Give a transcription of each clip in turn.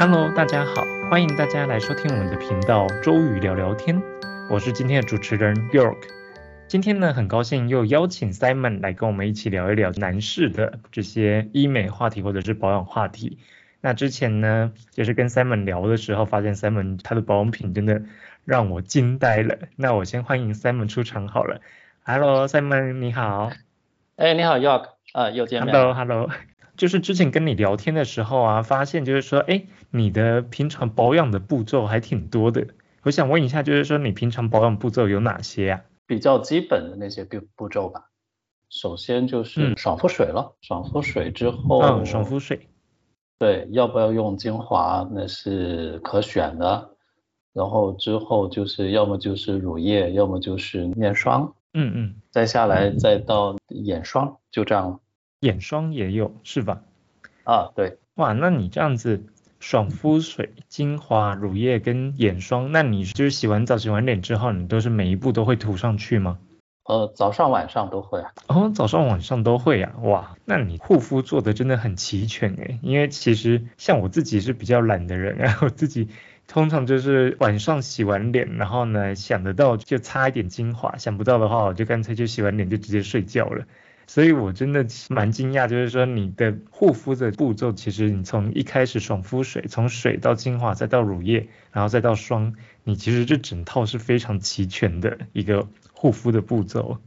Hello，大家好，欢迎大家来收听我们的频道周瑜聊聊天，我是今天的主持人 York。今天呢，很高兴又邀请 Simon 来跟我们一起聊一聊男士的这些医美话题或者是保养话题。那之前呢，就是跟 Simon 聊的时候，发现 Simon 他的保养品真的让我惊呆了。那我先欢迎 Simon 出场好了。Hello，Simon 你好。哎，你好 York，啊，又见面。Hello，Hello。就是之前跟你聊天的时候啊，发现就是说，哎，你的平常保养的步骤还挺多的。我想问一下，就是说你平常保养步骤有哪些呀？比较基本的那些步步骤吧。首先就是爽肤水了，爽肤水之后，嗯，爽肤水。对，要不要用精华那是可选的。然后之后就是要么就是乳液，要么就是面霜。嗯嗯。再下来再到眼霜，就这样了。眼霜也有是吧？啊，对，哇，那你这样子爽肤水、精华、乳液跟眼霜，那你就是洗完澡、洗完脸之后，你都是每一步都会涂上去吗？呃，早上晚上都会啊。哦，早上晚上都会啊，哇，那你护肤做的真的很齐全诶。因为其实像我自己是比较懒的人啊，我自己通常就是晚上洗完脸，然后呢想得到就擦一点精华，想不到的话我就干脆就洗完脸就直接睡觉了。所以我真的蛮惊讶，就是说你的护肤的步骤，其实你从一开始爽肤水，从水到精华，再到乳液，然后再到霜，你其实这整套是非常齐全的一个护肤的步骤。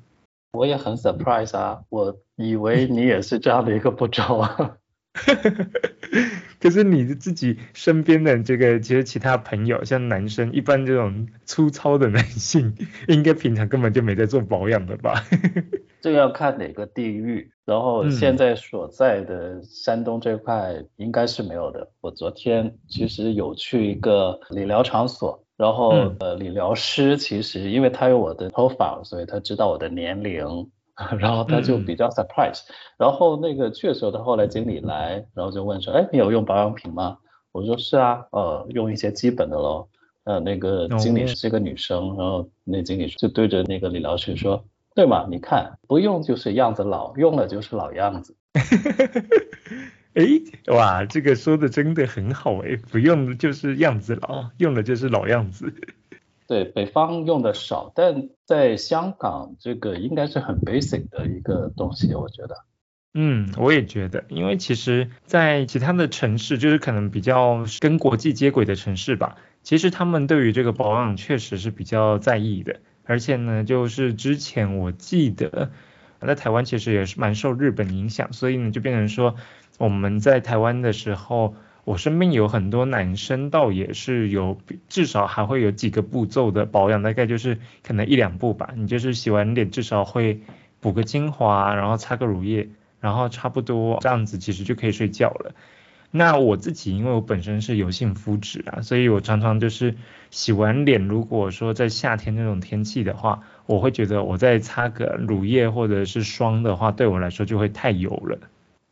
我也很 surprise 啊，我以为你也是这样的一个步骤啊。可是你自己身边的这个，其实其他朋友，像男生，一般这种粗糙的男性，应该平常根本就没在做保养的吧？这个要看哪个地域，然后现在所在的山东这块应该是没有的。我昨天其实有去一个理疗场所，然后呃理疗师其实因为他有我的 profile，，所以他知道我的年龄，然后他就比较 surprise。然后那个去的时候，他后来经理来，然后就问说，哎，你有用保养品吗？我说是啊，呃，用一些基本的喽。呃，那个经理是个女生，然后那经理就对着那个理疗师说。对嘛？你看，不用就是样子老，用了就是老样子。哎，哇，这个说的真的很好哎，不用就是样子老，用了就是老样子。对，北方用的少，但在香港这个应该是很 basic 的一个东西，我觉得。嗯，我也觉得，因为其实，在其他的城市，就是可能比较跟国际接轨的城市吧，其实他们对于这个保养确实是比较在意的。而且呢，就是之前我记得在台湾其实也是蛮受日本影响，所以呢就变成说我们在台湾的时候，我身边有很多男生倒也是有至少还会有几个步骤的保养，大概就是可能一两步吧。你就是洗完脸至少会补个精华，然后擦个乳液，然后差不多这样子其实就可以睡觉了。那我自己，因为我本身是油性肤质啊，所以我常常就是洗完脸，如果说在夏天那种天气的话，我会觉得我再擦个乳液或者是霜的话，对我来说就会太油了。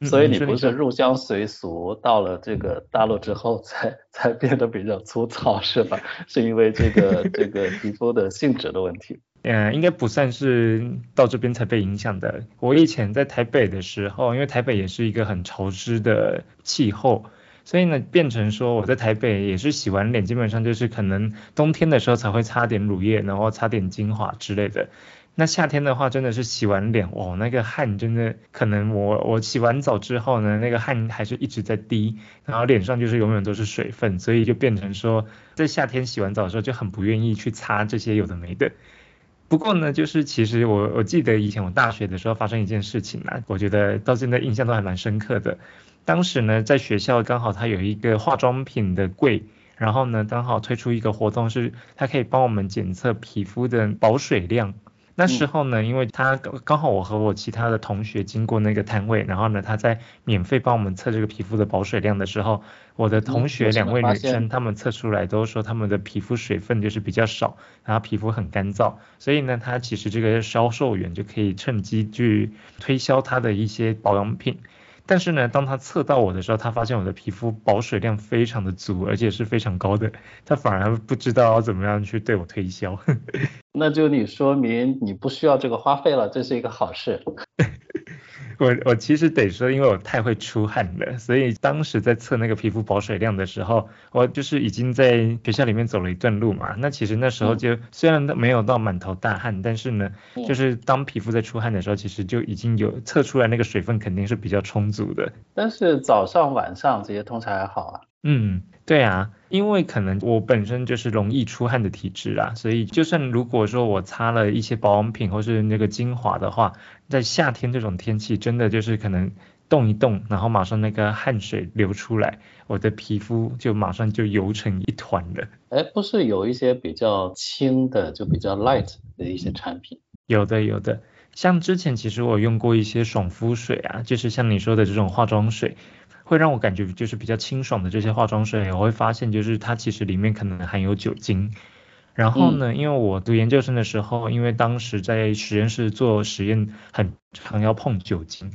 所以你不是入乡随俗，到了这个大陆之后才才变得比较粗糙是吧？是因为这个这个皮肤的性质的问题。嗯，应该不算是到这边才被影响的。我以前在台北的时候，因为台北也是一个很潮湿的气候，所以呢，变成说我在台北也是洗完脸，基本上就是可能冬天的时候才会擦点乳液，然后擦点精华之类的。那夏天的话，真的是洗完脸，哇，那个汗真的可能我我洗完澡之后呢，那个汗还是一直在滴，然后脸上就是永远都是水分，所以就变成说在夏天洗完澡的时候就很不愿意去擦这些有的没的。不过呢，就是其实我我记得以前我大学的时候发生一件事情嘛，我觉得到现在印象都还蛮深刻的。当时呢，在学校刚好它有一个化妆品的柜，然后呢，刚好推出一个活动，是它可以帮我们检测皮肤的保水量。那时候呢，因为他刚好我和我其他的同学经过那个摊位，然后呢，他在免费帮我们测这个皮肤的保水量的时候，我的同学两位女生，她们测出来都说她们的皮肤水分就是比较少，然后皮肤很干燥，所以呢，他其实这个销售员就可以趁机去推销他的一些保养品。但是呢，当他测到我的时候，他发现我的皮肤保水量非常的足，而且是非常高的，他反而不知道怎么样去对我推销。那就你说明你不需要这个花费了，这是一个好事。我我其实得说，因为我太会出汗了，所以当时在测那个皮肤保水量的时候，我就是已经在学校里面走了一段路嘛。那其实那时候就虽然没有到满头大汗，但是呢，就是当皮肤在出汗的时候，其实就已经有测出来那个水分肯定是比较充足的。但是早上晚上这些通常还好啊。嗯，对啊，因为可能我本身就是容易出汗的体质啊，所以就算如果说我擦了一些保养品或是那个精华的话，在夏天这种天气，真的就是可能动一动，然后马上那个汗水流出来，我的皮肤就马上就油成一团了。哎，不是有一些比较轻的，就比较 light 的一些产品？有的，有的，像之前其实我用过一些爽肤水啊，就是像你说的这种化妆水。会让我感觉就是比较清爽的这些化妆水，我会发现就是它其实里面可能含有酒精。然后呢，因为我读研究生的时候，因为当时在实验室做实验，很常要碰酒精，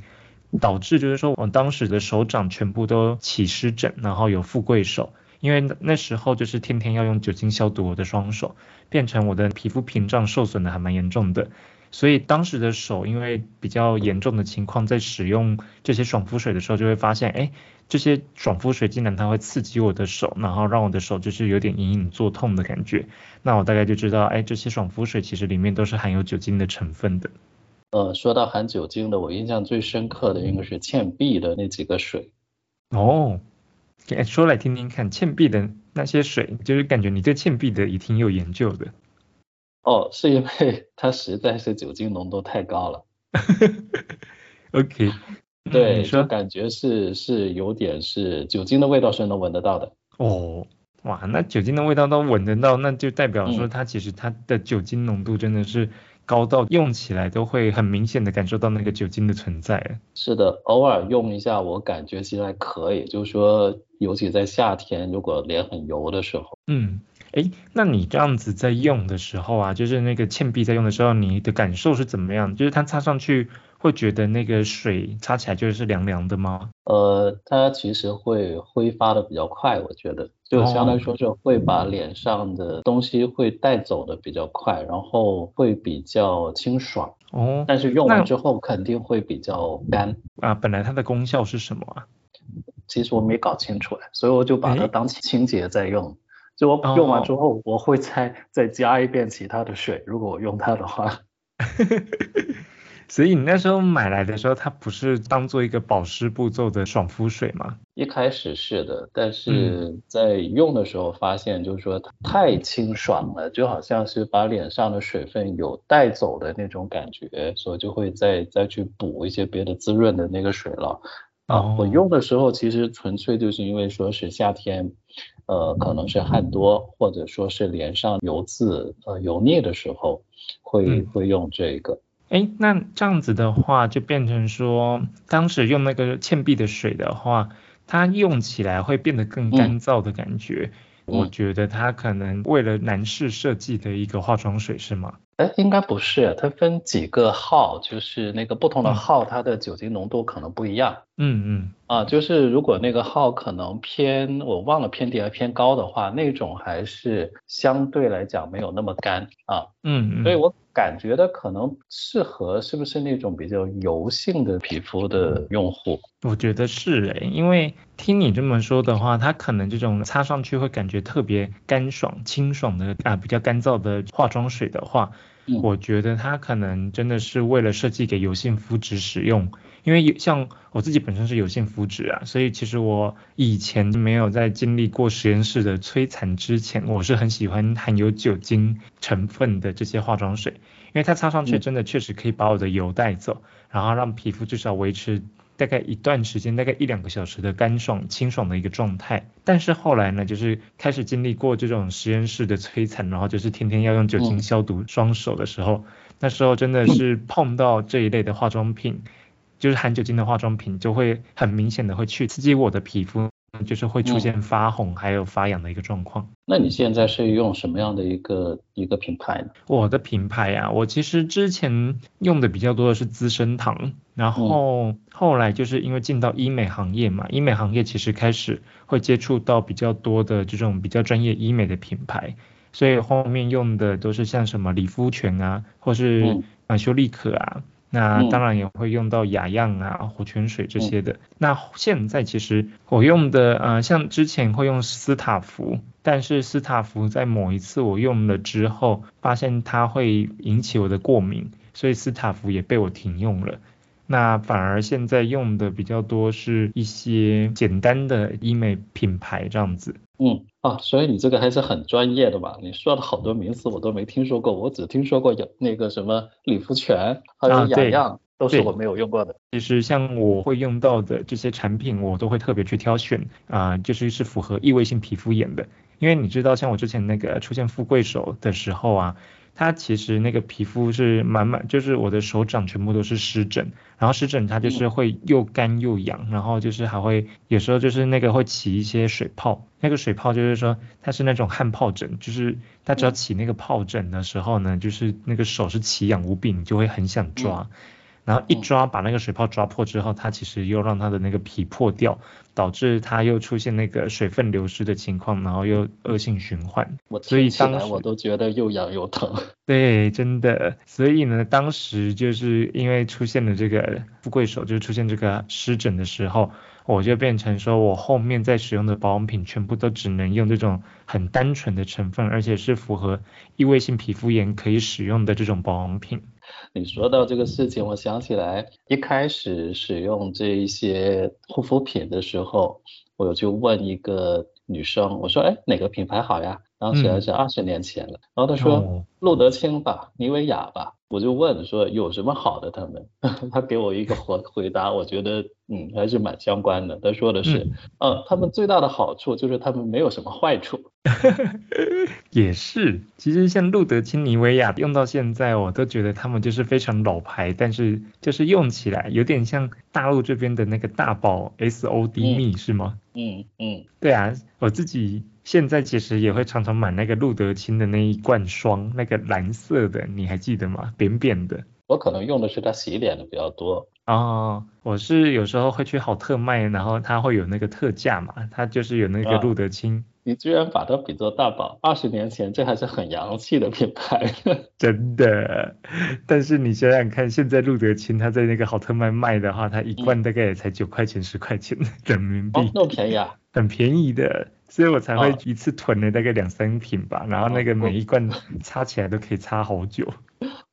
导致就是说我当时的手掌全部都起湿疹，然后有富贵手。因为那时候就是天天要用酒精消毒我的双手，变成我的皮肤屏障受损的还蛮严重的。所以当时的手因为比较严重的情况，在使用这些爽肤水的时候，就会发现，哎，这些爽肤水竟然它会刺激我的手，然后让我的手就是有点隐隐作痛的感觉。那我大概就知道，哎，这些爽肤水其实里面都是含有酒精的成分的。呃，说到含酒精的，我印象最深刻的应该是倩碧的那几个水。哦，说来听听看，倩碧的那些水，就是感觉你对倩碧的也挺有研究的。哦，是因为 它实在是酒精浓度太高了。OK，对，就感觉是是有点是酒精的味道是能闻得到的。哦，哇，那酒精的味道都闻得到，那就代表说它其实它的酒精浓度真的是高到用起来都会很明显的感受到那个酒精的存在。是的，偶尔用一下，我感觉其实还可以，就是说，尤其在夏天，如果脸很油的时候。嗯。哎，那你这样子在用的时候啊，就是那个倩碧在用的时候，你的感受是怎么样？就是它擦上去会觉得那个水擦起来就是凉凉的吗？呃，它其实会挥发的比较快，我觉得就相当于说是会把脸上的东西会带走的比较快，然后会比较清爽。哦，但是用完之后肯定会比较干。啊，本来它的功效是什么啊？其实我没搞清楚哎，所以我就把它当清洁在用。就我用完之后，我会再再加一遍其他的水，如果我用它的话。所以你那时候买来的时候，它不是当做一个保湿步骤的爽肤水吗？一开始是的，但是在用的时候发现，就是说太清爽了，就好像是把脸上的水分有带走的那种感觉，所以就会再再去补一些别的滋润的那个水了。啊，我用的时候其实纯粹就是因为说是夏天。呃，可能是汗多，或者说是脸上油渍呃油腻的时候，会会用这个。哎，那这样子的话，就变成说，当时用那个倩碧的水的话，它用起来会变得更干燥的感觉。我觉得它可能为了男士设计的一个化妆水是吗？哎，应该不是，它分几个号，就是那个不同的号，它的酒精浓度可能不一样。嗯嗯。啊，就是如果那个号可能偏，我忘了偏低还偏高的话，那种还是相对来讲没有那么干啊。嗯嗯。所以我感觉的可能适合是不是那种比较油性的皮肤的用户？我觉得是哎，因为听你这么说的话，它可能这种擦上去会感觉特别干爽、清爽的啊，比较干燥的化妆水的话。我觉得它可能真的是为了设计给油性肤质使用，因为像我自己本身是有性肤质啊，所以其实我以前没有在经历过实验室的摧残之前，我是很喜欢含有酒精成分的这些化妆水，因为它擦上去真的确实可以把我的油带走，然后让皮肤至少维持。大概一段时间，大概一两个小时的干爽清爽的一个状态，但是后来呢，就是开始经历过这种实验室的摧残，然后就是天天要用酒精消毒双手的时候，那时候真的是 碰到这一类的化妆品，就是含酒精的化妆品，就会很明显的会去刺激我的皮肤。就是会出现发红还有发痒的一个状况。那你现在是用什么样的一个一个品牌呢？我的品牌呀，我其实之前用的比较多的是资生堂，然后后来就是因为进到医美行业嘛，医美行业其实开始会接触到比较多的这种比较专业医美的品牌，所以后面用的都是像什么理肤泉啊，或是啊修丽可啊。那当然也会用到雅漾啊、活泉水这些的。那现在其实我用的呃，像之前会用斯塔芙，但是斯塔芙在某一次我用了之后，发现它会引起我的过敏，所以斯塔芙也被我停用了。那反而现在用的比较多是一些简单的医美品牌这样子。嗯啊，所以你这个还是很专业的吧？你说的好多名词我都没听说过，我只听说过有那个什么理肤泉，还有雅漾，都是我没有用过的。其实像我会用到的这些产品，我都会特别去挑选啊，就是是符合异位性皮肤炎的。因为你知道，像我之前那个出现富贵手的时候啊。它其实那个皮肤是满满，就是我的手掌全部都是湿疹，然后湿疹它就是会又干又痒，然后就是还会有时候就是那个会起一些水泡，那个水泡就是说它是那种汗疱疹，就是它只要起那个疱疹的时候呢，就是那个手是奇痒无比，你就会很想抓。然后一抓把那个水泡抓破之后，它其实又让它的那个皮破掉，导致它又出现那个水分流失的情况，然后又恶性循环。我所以当时我都觉得又痒又疼。对，真的。所以呢，当时就是因为出现了这个富贵手，就出现这个湿疹的时候，我就变成说我后面在使用的保养品全部都只能用这种很单纯的成分，而且是符合异位性皮肤炎可以使用的这种保养品。你说到这个事情，我想起来一开始使用这一些护肤品的时候，我就问一个女生，我说，哎，哪个品牌好呀？当时还是二十年前了，然后她说路德清吧，妮维雅吧。我就问说有什么好的？他们，他给我一个回回答，我觉得嗯还是蛮相关的。他说的是，嗯，他们最大的好处就是他们没有什么坏处。也是，其实像路德清、尼维亚用到现在，我都觉得他们就是非常老牌，但是就是用起来有点像大陆这边的那个大宝 S O D 蜜是吗？嗯嗯，对啊，我自己。现在其实也会常常买那个路德清的那一罐霜，那个蓝色的，你还记得吗？扁扁的。我可能用的是它洗脸的比较多。哦，我是有时候会去好特卖，然后它会有那个特价嘛，它就是有那个路德清。你居然把它比作大宝，二十年前这还是很洋气的品牌。真的，但是你想想看，现在路德清它在那个好特卖卖的话，它一罐大概也才九块钱、十块钱人民币。哦，那么便宜啊？很便宜的。所以我才会一次囤了大概两三瓶吧，然后那个每一罐擦起来都可以擦好久。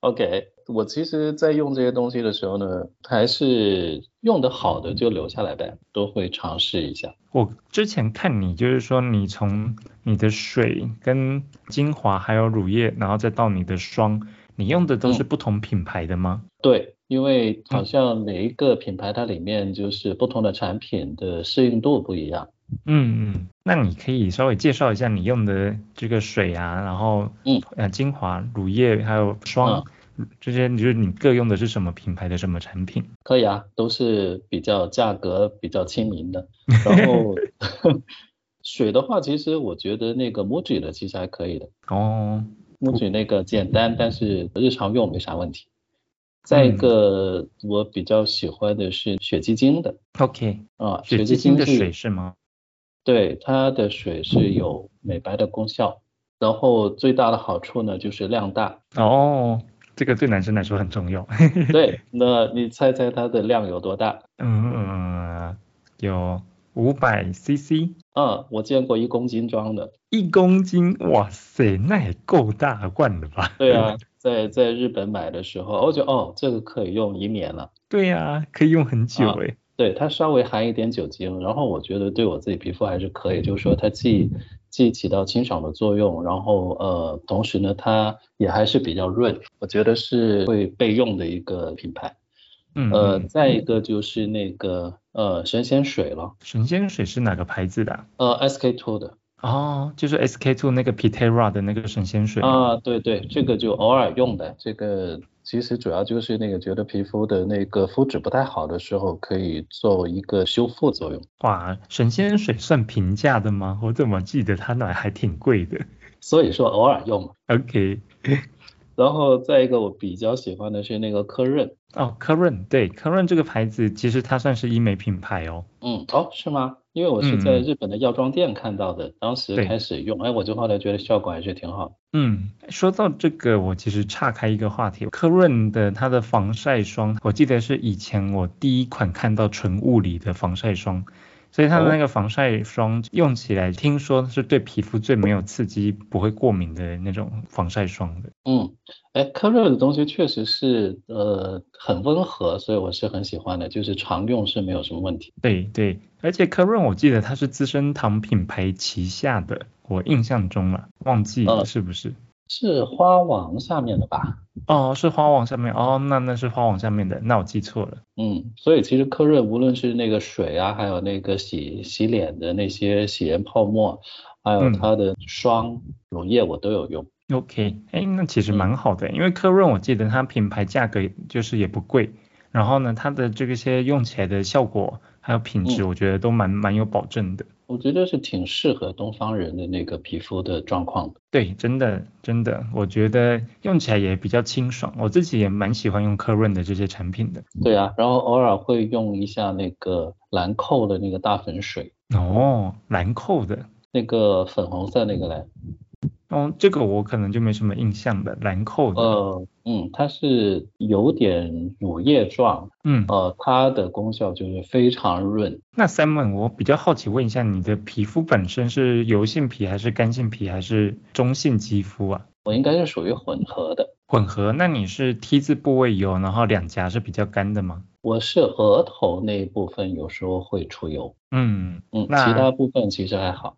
OK，我其实，在用这些东西的时候呢，还是用的好的就留下来呗，都会尝试一下。我之前看你就是说，你从你的水跟精华还有乳液，然后再到你的霜，你用的都是不同品牌的吗？对，因为好像每一个品牌它里面就是不同的产品的适应度不一样。嗯嗯，那你可以稍微介绍一下你用的这个水啊，然后嗯呃精华、乳液还有霜这些，就是你各用的是什么品牌的什么产品？可以啊，都是比较价格比较亲民的。然后 水的话，其实我觉得那个 Muji 的其实还可以的。哦，Muji 那个简单，但是日常用没啥问题。再一个，我比较喜欢的是雪肌精的。OK，啊，雪肌精的水是吗？对，它的水是有美白的功效，然后最大的好处呢就是量大。哦，这个对男生来说很重要。对，那你猜猜它的量有多大？嗯，有五百 CC。嗯，我见过一公斤装的。一公斤，哇塞，那也够大罐的吧？对啊，在在日本买的时候，我觉得哦，这个可以用一年了。对呀，可以用很久哎。对它稍微含一点酒精，然后我觉得对我自己皮肤还是可以，就是说它既既起到清爽的作用，然后呃同时呢它也还是比较润，我觉得是会备用的一个品牌。嗯。呃，再一个就是那个呃神仙水了。神仙水是哪个牌子的？呃，SK two 的。哦，就是 SK two 那个 Pitera 的那个神仙水。啊，对对，这个就偶尔用的这个。其实主要就是那个觉得皮肤的那个肤质不太好的时候，可以做一个修复作用。哇，神仙水算平价的吗？我怎么记得它那还挺贵的？所以说偶尔用。OK，然后再一个我比较喜欢的是那个科润。哦，科润，对，科润这个牌子其实它算是医美品牌哦。嗯，哦，是吗？因为我是在日本的药妆店看到的，当时开始用，哎，我就后来觉得效果还是挺好。嗯，说到这个，我其实岔开一个话题，科润的它的防晒霜，我记得是以前我第一款看到纯物理的防晒霜。所以它的那个防晒霜用起来，听说是对皮肤最没有刺激、不会过敏的那种防晒霜的。嗯，哎，科润的东西确实是呃很温和，所以我是很喜欢的，就是常用是没有什么问题。对对，而且科润我记得它是资生堂品牌旗下的，我印象中了，忘记了是不是？是花王下面的吧？哦，是花王下面哦，那那是花王下面的，那我记错了。嗯，所以其实科润无论是那个水啊，还有那个洗洗脸的那些洗颜泡沫，还有它的霜、乳液，我都有用。OK，哎，那其实蛮好的，因为科润我记得它品牌价格就是也不贵，然后呢，它的这个些用起来的效果还有品质，我觉得都蛮蛮有保证的。我觉得是挺适合东方人的那个皮肤的状况的。对，真的真的，我觉得用起来也比较清爽。我自己也蛮喜欢用科润的这些产品的。对啊，然后偶尔会用一下那个兰蔻的那个大粉水。哦，兰蔻的那个粉红色那个嘞。哦，这个我可能就没什么印象的，兰蔻的。呃，嗯，它是有点乳液状，嗯，呃，它的功效就是非常润。那 Simon，我比较好奇问一下，你的皮肤本身是油性皮还是干性皮还是中性肌肤啊？我应该是属于混合的。混合？那你是 T 字部位油，然后两颊是比较干的吗？我是额头那一部分有时候会出油，嗯嗯，其他部分其实还好。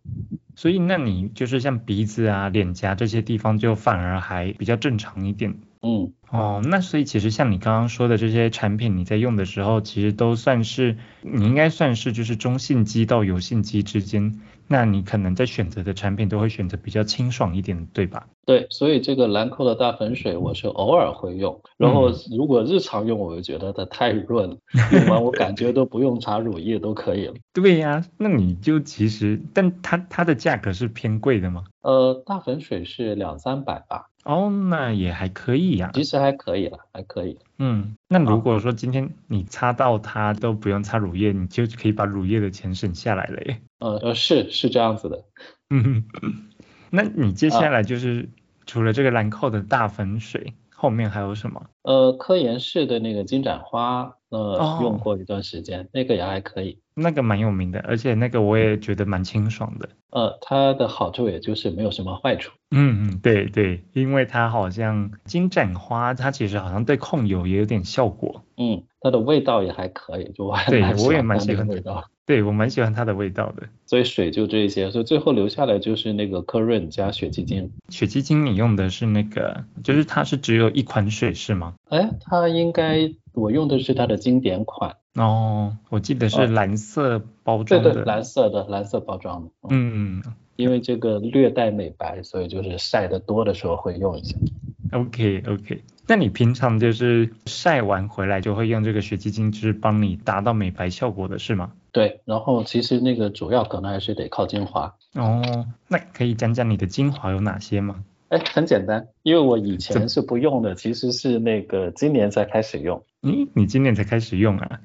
所以那你就是像鼻子啊、脸颊这些地方就反而还比较正常一点。嗯，哦，那所以其实像你刚刚说的这些产品，你在用的时候，其实都算是你应该算是就是中性肌到油性肌之间，那你可能在选择的产品都会选择比较清爽一点，对吧？对，所以这个兰蔻的大粉水我是偶尔会用，然后如果日常用，我就觉得它太润了，用完我感觉都不用擦乳液都可以了。对呀，那你就其实，但它它的价格是偏贵的吗？呃，大粉水是两三百吧。哦，那也还可以呀，其实还可以了，还可以。嗯，那如果说今天你擦到它都不用擦乳液，你就可以把乳液的钱省下来了耶。呃呃，是是这样子的。嗯，那你接下来就是除了这个兰蔻的大粉水，后面还有什么？呃，科颜氏的那个金盏花，呃，用过一段时间，那个也还可以。那个蛮有名的，而且那个我也觉得蛮清爽的。呃，它的好处也就是没有什么坏处。嗯嗯，对对，因为它好像金盏花，它其实好像对控油也有点效果。嗯，它的味道也还可以，就我对我也蛮喜欢味道。对我蛮喜欢它的味道的。所以水就这一些，所以最后留下来就是那个科润加雪肌精。雪肌精你用的是那个，就是它是只有一款水是吗？哎，它应该我用的是它的经典款。哦，我记得是蓝色包装的，对对，蓝色的，蓝色包装的。嗯，因为这个略带美白，所以就是晒得多的时候会用一下。OK OK，那你平常就是晒完回来就会用这个雪肌精，就是帮你达到美白效果的是吗？对，然后其实那个主要可能还是得靠精华。哦，那可以讲讲你的精华有哪些吗？哎，很简单，因为我以前是不用的，其实是那个今年才开始用。嗯，你今年才开始用啊？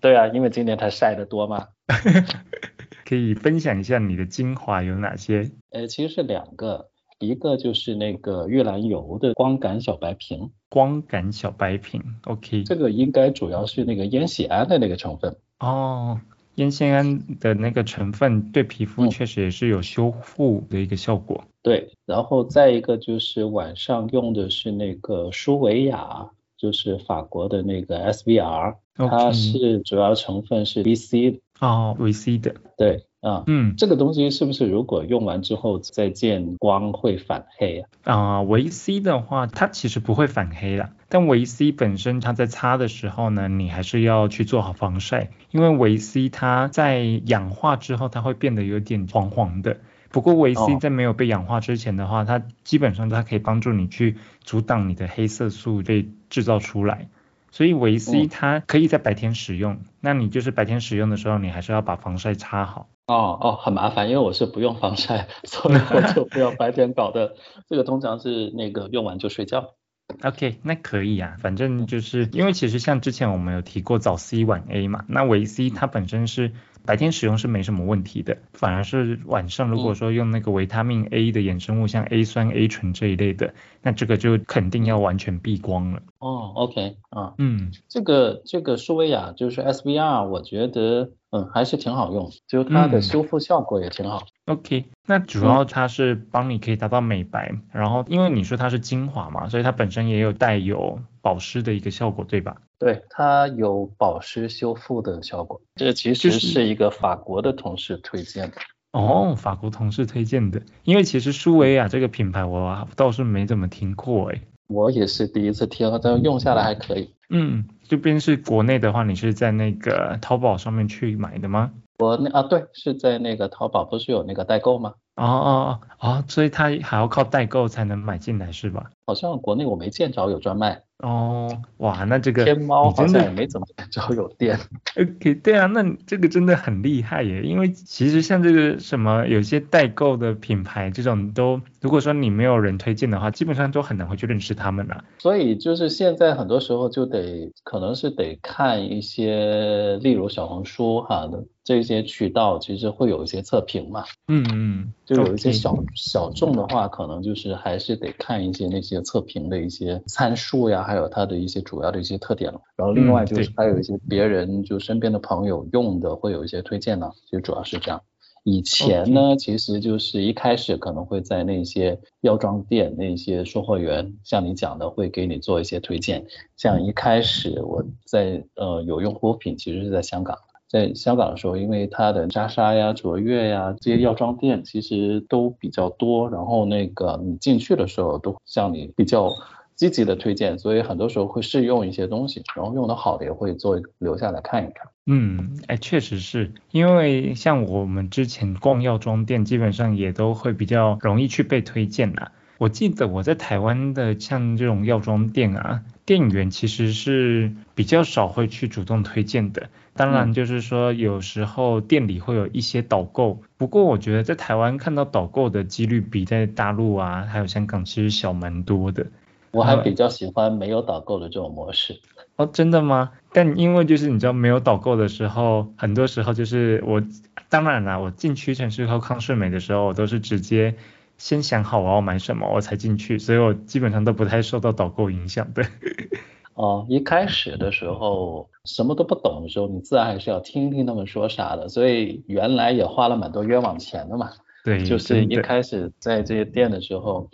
对啊，因为今年它晒得多嘛。可以分享一下你的精华有哪些？呃，其实是两个，一个就是那个玉兰油的光感小白瓶。光感小白瓶，OK。这个应该主要是那个烟酰胺的那个成分。哦，烟酰胺的那个成分对皮肤确实也是有修复的一个效果。对，然后再一个就是晚上用的是那个舒维雅，就是法国的那个 SVR，它是主要成分是 VC 哦，VC 的。对，啊，嗯，这个东西是不是如果用完之后再见光会反黑啊？啊，维 C 的话，它其实不会反黑啦。但维 C 本身它在擦的时候呢，你还是要去做好防晒，因为维 C 它在氧化之后，它会变得有点黄黄的。不过维 C 在没有被氧化之前的话，它基本上它可以帮助你去阻挡你的黑色素被制造出来。所以维 C 它可以在白天使用，那你就是白天使用的时候，你还是要把防晒擦好。哦哦，很麻烦，因为我是不用防晒，所以我就不要白天搞的。这个通常是那个用完就睡觉。OK，那可以啊，反正就是因为其实像之前我们有提过早 C 晚 A 嘛，那维 C 它本身是白天使用是没什么问题的，反而是晚上如果说用那个维他命 A 的衍生物，像 A 酸、A 醇这一类的，那这个就肯定要完全避光了。哦，OK，啊，嗯，这个这个舒维亚就是 SVR，我觉得嗯还是挺好用，就它的修复效果也挺好。OK，那主要它是帮你可以达到美白，然后因为你说它是精华嘛，所以它本身也有带有保湿的一个效果，对吧？对，它有保湿修复的效果。这其实是一个法国的同事推荐的。哦，法国同事推荐的，因为其实舒维亚这个品牌我倒是没怎么听过哎。我也是第一次听，但用下来还可以。嗯，这边是国内的话，你是在那个淘宝上面去买的吗？我那啊，对，是在那个淘宝，不是有那个代购吗？哦哦哦，所以它还要靠代购才能买进来是吧？好像国内我没见着有专卖。哦，哇，那这个天猫好像也没怎么着有店。OK，对啊，那这个真的很厉害耶，因为其实像这个什么有些代购的品牌这种都，如果说你没有人推荐的话，基本上都很难会去认识他们了。所以就是现在很多时候就得可能是得看一些，例如小红书哈的这些渠道，其实会有一些测评嘛。嗯嗯，就有一些小小众的话，可能就是还是得看一些那些测评的一些参数呀。还有它的一些主要的一些特点了，然后另外就是还有一些别人就身边的朋友用的会有一些推荐呢，就主要是这样。以前呢，其实就是一开始可能会在那些药妆店那些售货员，像你讲的会给你做一些推荐。像一开始我在呃有用护肤品，其实是在香港，在香港的时候，因为它的莎莎呀、卓越呀这些药妆店其实都比较多，然后那个你进去的时候都向你比较。积极的推荐，所以很多时候会试用一些东西，然后用的好的也会做留下来看一看。嗯，哎，确实是因为像我们之前逛药妆店，基本上也都会比较容易去被推荐啦。我记得我在台湾的像这种药妆店啊，店员其实是比较少会去主动推荐的。当然就是说有时候店里会有一些导购，不过我觉得在台湾看到导购的几率比在大陆啊还有香港其实小蛮多的。我还比较喜欢没有导购的这种模式哦，真的吗？但因为就是你知道没有导购的时候，很多时候就是我当然啦，我进屈臣氏和康顺美的时候，我都是直接先想好我要买什么我才进去，所以我基本上都不太受到导购影响的。哦，一开始的时候什么都不懂的时候，你自然还是要听听他们说啥的，所以原来也花了蛮多冤枉钱的嘛。对，就是一开始在这些店的时候。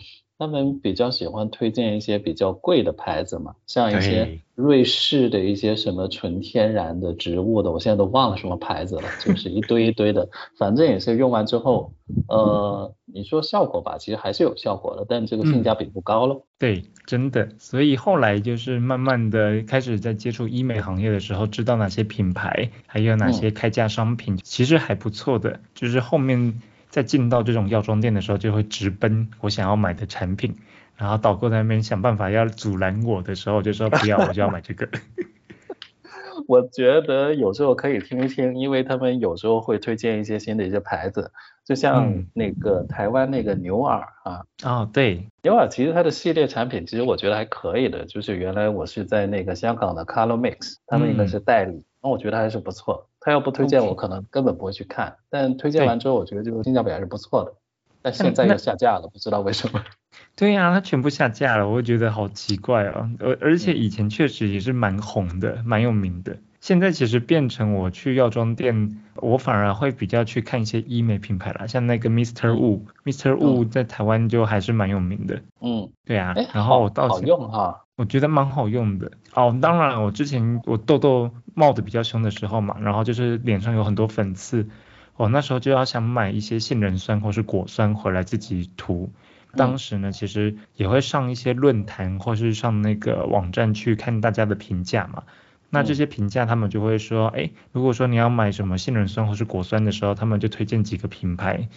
他们比较喜欢推荐一些比较贵的牌子嘛，像一些瑞士的一些什么纯天然的植物的，我现在都忘了什么牌子了，就是一堆一堆的，反正也是用完之后，呃，你说效果吧，其实还是有效果的，但这个性价比不高了。对，真的，所以后来就是慢慢的开始在接触医美行业的时候，知道哪些品牌，还有哪些开价商品，其实还不错的，就是后面。在进到这种药妆店的时候，就会直奔我想要买的产品，然后导购在那边想办法要阻拦我的时候，就说不要，我就要买这个。我觉得有时候可以听一听，因为他们有时候会推荐一些新的一些牌子，就像那个台湾那个牛耳啊。哦，对，牛耳其实它的系列产品其实我觉得还可以的，就是原来我是在那个香港的 Color Mix，他们应该是代理，那我觉得还是不错。他要不推荐我，可能根本不会去看。但推荐完之后，我觉得这个性价比还是不错的。但现在又下架了，不知道为什么。对呀，它全部下架了，我觉得好奇怪啊。而而且以前确实也是蛮红的，蛮有名的。现在其实变成我去药妆店，我反而会比较去看一些医美品牌啦，像那个 Mr. Wu，Mr. Wu 在台湾就还是蛮有名的。嗯，对啊。然后我到好用哈。我觉得蛮好用的。哦，当然我之前我痘痘冒的比较凶的时候嘛，然后就是脸上有很多粉刺，我那时候就要想买一些杏仁酸或是果酸回来自己涂，当时呢其实也会上一些论坛或是上那个网站去看大家的评价嘛，那这些评价他们就会说，哎，如果说你要买什么杏仁酸或是果酸的时候，他们就推荐几个品牌。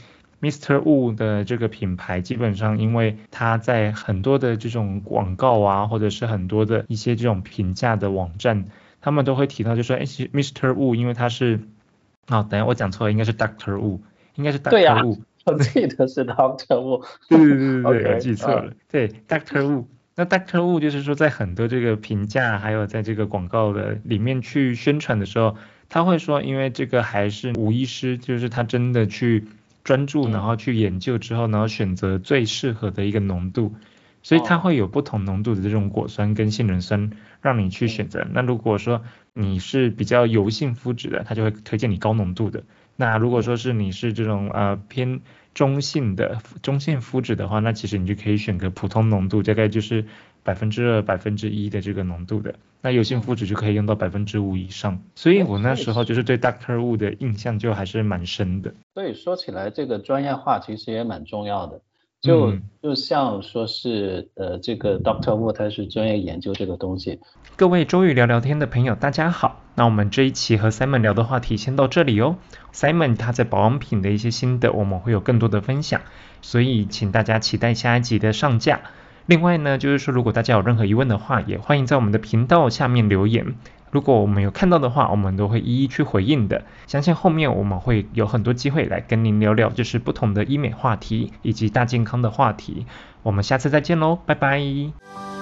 Mr. Wu 的这个品牌，基本上因为它在很多的这种广告啊，或者是很多的一些这种评价的网站，他们都会提到，就说，哎，Mr. Wu，因为他是，啊，等下我讲错了，应该是 Doctor Wu，应该是 Doctor Wu，我记得是 Doctor Wu，对对对对对，我记错了，对，Doctor Wu，那 Doctor Wu 就是说在很多这个评价还有在这个广告的里面去宣传的时候，他会说，因为这个还是吴医师，就是他真的去专注，然后去研究之后，然后选择最适合的一个浓度。所以它会有不同浓度的这种果酸跟杏仁酸让你去选择。那如果说你是比较油性肤质的，它就会推荐你高浓度的。那如果说是你是这种呃偏中性的中性肤质的话，那其实你就可以选个普通浓度，大概就是百分之二、百分之一的这个浓度的。那油性肤质就可以用到百分之五以上。所以我那时候就是对 Doctor Wu 的印象就还是蛮深的。所以说起来，这个专业化其实也蛮重要的。就就像说是呃，这个 Doctor Wu 他是专业研究这个东西。各位周宇聊聊天的朋友，大家好。那我们这一期和 Simon 聊的话题先到这里哦。Simon 他在保养品的一些心得，我们会有更多的分享，所以请大家期待下一集的上架。另外呢，就是说如果大家有任何疑问的话，也欢迎在我们的频道下面留言。如果我们有看到的话，我们都会一一去回应的。相信后面我们会有很多机会来跟您聊聊，就是不同的医美话题以及大健康的话题。我们下次再见喽，拜拜。